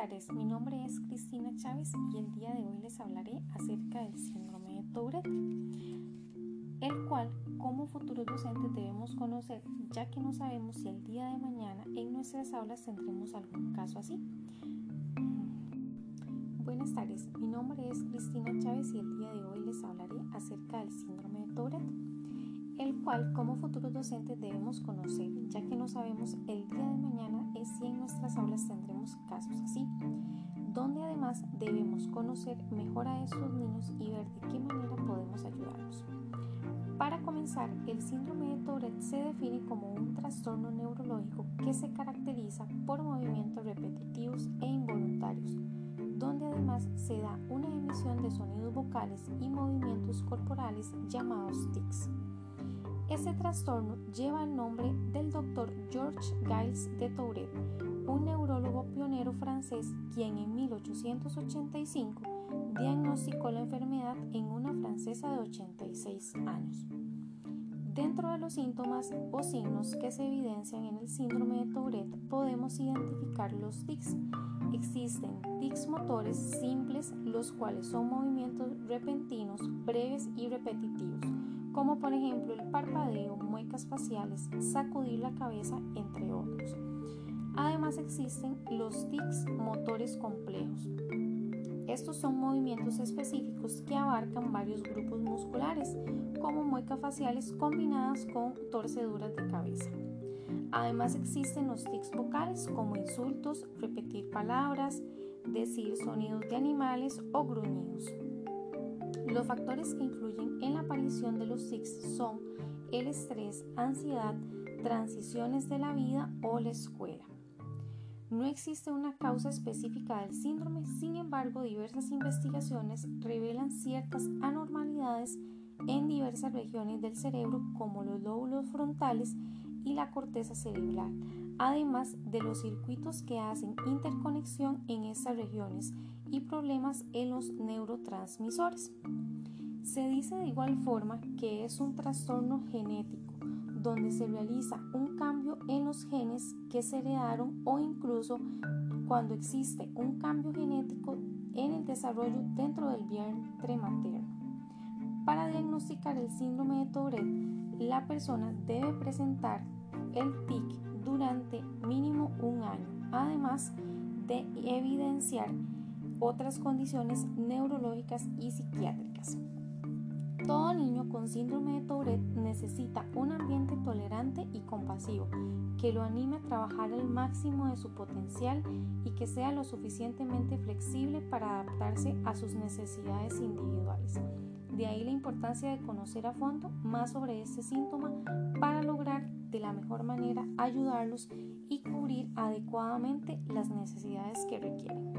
tardes, mi nombre es Cristina Chávez y el día de hoy les hablaré acerca del síndrome de Tourette, el cual como futuros docentes debemos conocer ya que no sabemos si el día de mañana en nuestras aulas tendremos algún caso así. Buenas tardes, mi nombre es Cristina Chávez y el día de hoy les hablaré acerca del síndrome de Tourette, el cual como futuros docentes debemos conocer ya que no sabemos el día de mañana si en nuestras aulas tendremos casos así, donde además debemos conocer mejor a estos niños y ver de qué manera podemos ayudarlos. Para comenzar, el síndrome de Tourette se define como un trastorno neurológico que se caracteriza por movimientos repetitivos e involuntarios, donde además se da una emisión de sonidos vocales y movimientos corporales llamados tics. Ese trastorno lleva el nombre del doctor Georges Giles de Tourette, francés quien en 1885 diagnosticó la enfermedad en una francesa de 86 años. Dentro de los síntomas o signos que se evidencian en el síndrome de Tourette podemos identificar los tics. Existen tics motores simples, los cuales son movimientos repentinos, breves y repetitivos como por ejemplo el parpadeo, muecas faciales, sacudir la cabeza, entre otros. Además existen los tics motores complejos. Estos son movimientos específicos que abarcan varios grupos musculares, como muecas faciales combinadas con torceduras de cabeza. Además existen los tics vocales como insultos, repetir palabras, decir sonidos de animales o gruñidos. Los factores que influyen en la aparición de los tics son el estrés, ansiedad, transiciones de la vida o la escuela. No existe una causa específica del síndrome, sin embargo diversas investigaciones revelan ciertas anormalidades en diversas regiones del cerebro como los lóbulos frontales y la corteza cerebral, además de los circuitos que hacen interconexión en estas regiones y problemas en los neurotransmisores. Se dice de igual forma que es un trastorno genético, donde se realiza un cambio en los genes que se heredaron o incluso cuando existe un cambio genético en el desarrollo dentro del vientre materno. Para diagnosticar el síndrome de Tourette, la persona debe presentar el TIC durante mínimo un año, además de evidenciar otras condiciones neurológicas y psiquiátricas. Todo niño con síndrome de Tourette necesita un ambiente tolerante y compasivo, que lo anime a trabajar al máximo de su potencial y que sea lo suficientemente flexible para adaptarse a sus necesidades individuales. De ahí la importancia de conocer a fondo más sobre este síntoma para lograr de la mejor manera ayudarlos y cubrir adecuadamente las necesidades que requieren.